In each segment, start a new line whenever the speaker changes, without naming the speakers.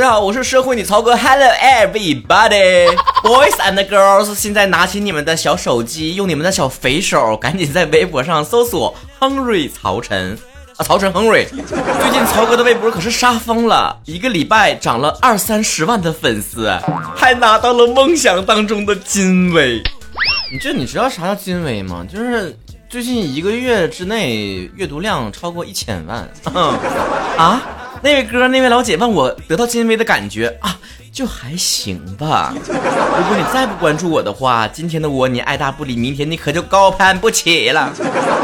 家好，我是社会女曹哥，Hello everybody，boys and girls，现在拿起你们的小手机，用你们的小肥手，赶紧在微博上搜索 Henry 曹晨啊，曹晨 Henry。最近曹哥的微博可是杀疯了，一个礼拜涨了二三十万的粉丝，还拿到了梦想当中的金威。你这你知道啥叫金威吗？就是最近一个月之内阅读量超过一千万。啊？那位哥，那位老姐问我得到金威的感觉啊，就还行吧。如果你再不关注我的话，今天的我你爱答不理，明天你可就高攀不起了。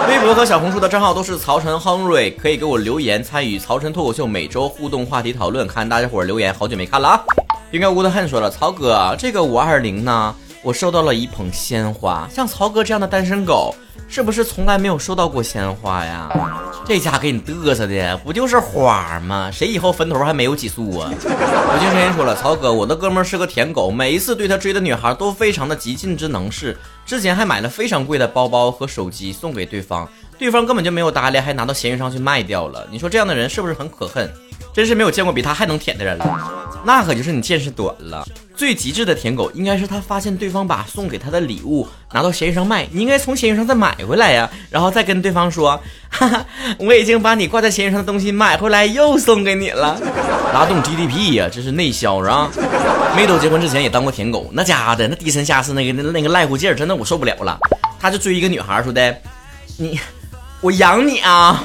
微博和小红书的账号都是曹晨亨瑞，可以给我留言参与曹晨脱口秀每周互动话题讨论，看大家伙留言，好久没看了啊。应该无的汉说了，曹哥，这个五二零呢，我收到了一捧鲜花，像曹哥这样的单身狗。是不是从来没有收到过鲜花呀？这家给你嘚瑟的，不就是花吗？谁以后坟头还没有几束啊？我听声音说了，曹哥，我的哥们是个舔狗，每一次对他追的女孩都非常的极尽之能事，之前还买了非常贵的包包和手机送给对方，对方根本就没有搭理，还拿到闲鱼上去卖掉了。你说这样的人是不是很可恨？真是没有见过比他还能舔的人了，那可就是你见识短了。最极致的舔狗应该是他发现对方把送给他的礼物拿到闲鱼上卖，你应该从闲鱼上再买回来呀，然后再跟对方说，哈哈，我已经把你挂在闲鱼上的东西买回来又送给你了，拉动 GDP 呀，这是内销是吧？妹豆结婚之前也当过舔狗，那家伙的那低三下四那个那那个赖乎劲儿，真的我受不了了。他就追一个女孩说的，你，我养你啊，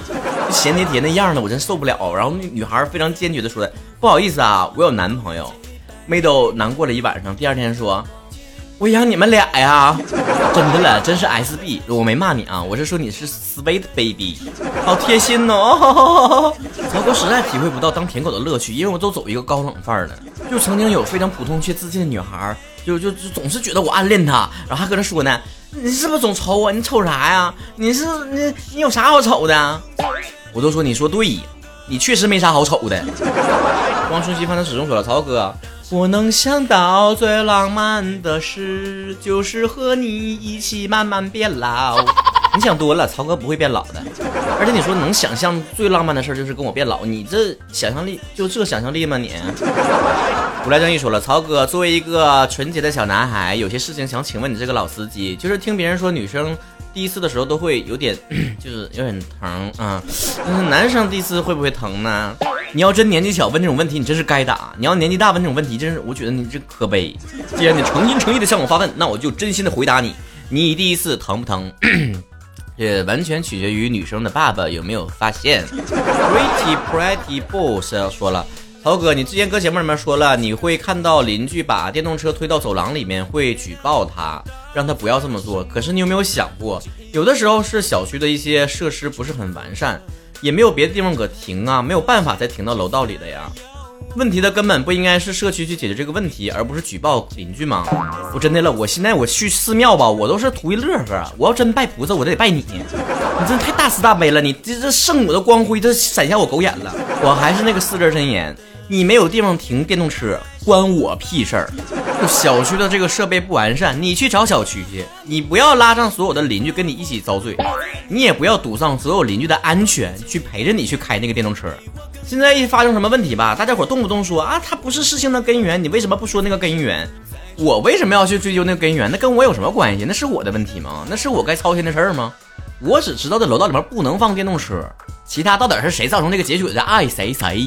咸甜甜那样的我真受不了。然后那女孩非常坚决的说，不好意思啊，我有男朋友。妹豆难过了一晚上，第二天说：“我养你们俩呀，真的了，真是 SB，我没骂你啊，我是说你是 sweet baby，好贴心哦。”曹哥实在体会不到当舔狗的乐趣，因为我都走一个高冷范儿的。就曾经有非常普通却自信的女孩，就就就总是觉得我暗恋她，然后还搁那说呢：“你是不是总瞅我？你瞅啥呀？你是你你有啥好瞅的？”我都说你说对，你确实没啥好丑的。汪顺西方的始终说了，曹哥。我能想到最浪漫的事，就是和你一起慢慢变老。你想多了，曹哥不会变老的。而且你说能想象最浪漫的事就是跟我变老，你这想象力就这想象力吗？你。古来正义说了，曹哥作为一个纯洁的小男孩，有些事情想请问你这个老司机，就是听别人说女生第一次的时候都会有点，就是有点疼啊，但是男生第一次会不会疼呢？你要真年纪小问这种问题，你真是该打；你要年纪大问这种问题，真是我觉得你这可悲。既然你诚心诚意的向我发问，那我就真心的回答你：你第一次疼不疼？这完全取决于女生的爸爸有没有发现。Pretty pretty boss 说了，涛哥，你之前搁节目里面说了，你会看到邻居把电动车推到走廊里面，会举报他，让他不要这么做。可是你有没有想过，有的时候是小区的一些设施不是很完善。也没有别的地方可停啊，没有办法再停到楼道里的呀。问题的根本不应该是社区去解决这个问题，而不是举报邻居吗？我真的了，我现在我去寺庙吧，我都是图一乐呵。我要真拜菩萨，我得拜你。你真太大慈大悲了，你这这圣母的光辉，这闪瞎我狗眼了。我还是那个四字真言。你没有地方停电动车，关我屁事儿！小区的这个设备不完善，你去找小区去。你不要拉上所有的邻居跟你一起遭罪，你也不要堵上所有邻居的安全去陪着你去开那个电动车。现在一发生什么问题吧，大家伙动不动说啊，它不是事情的根源，你为什么不说那个根源？我为什么要去追究那个根源？那跟我有什么关系？那是我的问题吗？那是我该操心的事儿吗？我只知道这楼道里面不能放电动车，其他到底是谁造成这个结局的？爱谁谁，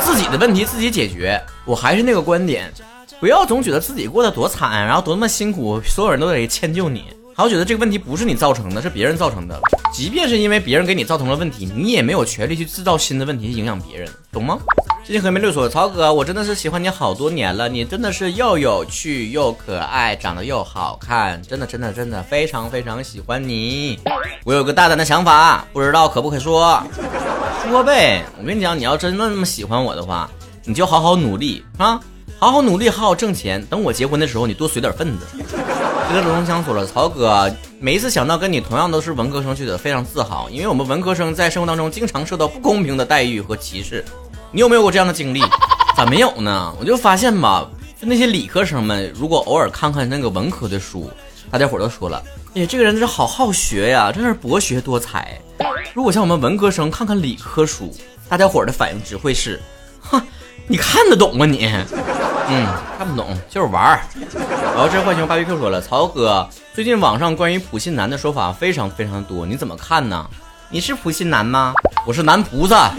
自己的问题自己解决。我还是那个观点，不要总觉得自己过得多惨，然后多么辛苦，所有人都得迁就你，还要觉得这个问题不是你造成的，是别人造成的。即便是因为别人给你造成了问题，你也没有权利去制造新的问题去影响别人，懂吗？最近和梅六说，曹哥，我真的是喜欢你好多年了，你真的是又有趣又可爱，长得又好看，真的真的真的非常非常喜欢你。我有个大胆的想法，不知道可不可说？说呗。我跟你讲，你要真的那么喜欢我的话，你就好好努力啊，好好努力，好好挣钱。等我结婚的时候，你多随点份子。这个罗东枪说了，曹哥，每一次想到跟你同样都是文科生，觉得非常自豪，因为我们文科生在生活当中经常受到不公平的待遇和歧视。你有没有过这样的经历？咋没有呢？我就发现吧，就那些理科生们，如果偶尔看看那个文科的书，大家伙都说了，哎，这个人真是好好学呀，真是博学多才。如果像我们文科生看看理科书，大家伙的反应只会是，哼，你看得懂吗你？嗯，看不懂，就是玩儿。然后这浣熊芭比 Q 说了，曹哥，最近网上关于普信男的说法非常非常的多，你怎么看呢？你是普信男吗？我是男菩萨。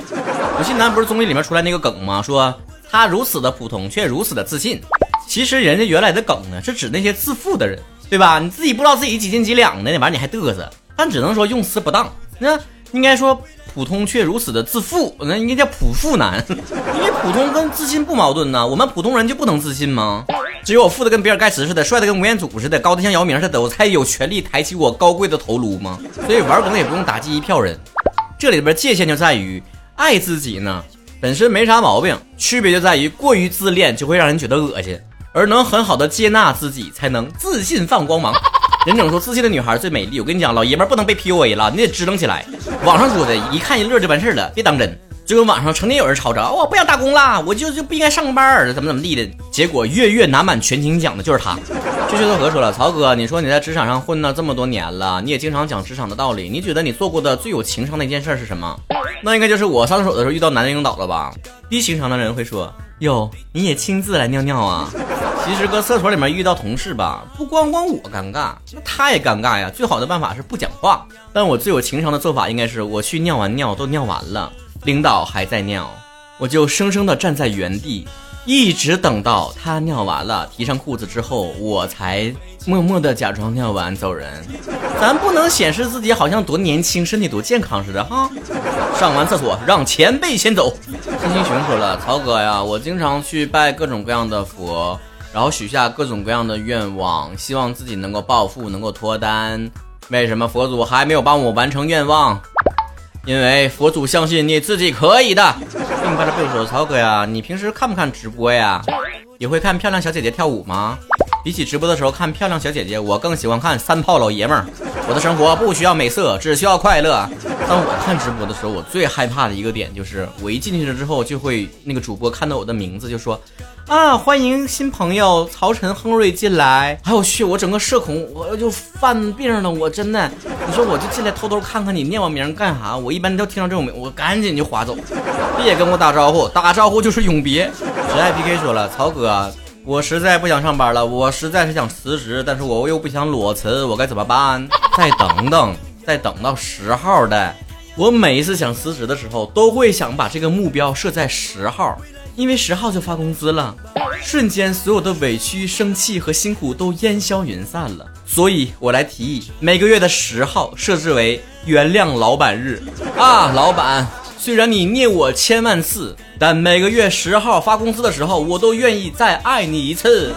普信男不是综艺里面出来那个梗吗？说他如此的普通，却如此的自信。其实人家原来的梗呢，是指那些自负的人，对吧？你自己不知道自己几斤几两的那玩意你还嘚瑟，但只能说用词不当。那应该说。普通却如此的自负，那应该叫普富男，因为普通跟自信不矛盾呢。我们普通人就不能自信吗？只有我富的跟比尔盖茨似的，帅的跟吴彦祖似的，高的像姚明似的，我才有权利抬起我高贵的头颅吗？所以玩梗也不用打击一票人。这里边界限就在于，爱自己呢本身没啥毛病，区别就在于过于自恋就会让人觉得恶心，而能很好的接纳自己，才能自信放光芒。人整说自信的女孩最美丽。我跟你讲，老爷们不能被 PUA 了，你得支棱起来。网上说的，一看一乐就完事了，别当真。就跟网上成天有人吵着，我不想打工了，我就就不应该上班，怎么怎么地的。结果月月拿满全勤奖的就是他。薛薛多河说了，曹哥，你说你在职场上混了这么多年了，你也经常讲职场的道理，你觉得你做过的最有情商的一件事是什么？那应该就是我上厕所的时候遇到男领导了吧？低情商的人会说，哟，你也亲自来尿尿啊？其实搁厕所里面遇到同事吧，不光光我尴尬，那他也尴尬呀。最好的办法是不讲话。但我最有情商的做法应该是，我去尿完尿都尿完了，领导还在尿，我就生生的站在原地，一直等到他尿完了，提上裤子之后，我才默默的假装尿完走人。咱不能显示自己好像多年轻，身体多健康似的哈。上完厕所让前辈先走。金星熊说了，曹哥呀，我经常去拜各种各样的佛。然后许下各种各样的愿望，希望自己能够暴富，能够脱单。为什么佛祖还没有帮我完成愿望？因为佛祖相信你自己可以的。并发着背说：“曹哥呀，你平时看不看直播呀？你会看漂亮小姐姐跳舞吗？比起直播的时候看漂亮小姐姐，我更喜欢看三炮老爷们儿。我的生活不需要美色，只需要快乐。当我看直播的时候，我最害怕的一个点就是，我一进去了之后，就会那个主播看到我的名字就说。”啊！欢迎新朋友曹晨、亨瑞进来。哎我去，我整个社恐，我就犯病了。我真的，你说我就进来偷偷看看你念我名干啥？我一般都听到这种名，我赶紧就划走，别跟我打招呼，打招呼就是永别。只爱 PK 说了，曹哥，我实在不想上班了，我实在是想辞职，但是我又不想裸辞，我该怎么办？再等等，再等到十号的。我每一次想辞职的时候，都会想把这个目标设在十号。因为十号就发工资了，瞬间所有的委屈、生气和辛苦都烟消云散了。所以我来提议，每个月的十号设置为原谅老板日啊！老板，虽然你虐我千万次，但每个月十号发工资的时候，我都愿意再爱你一次。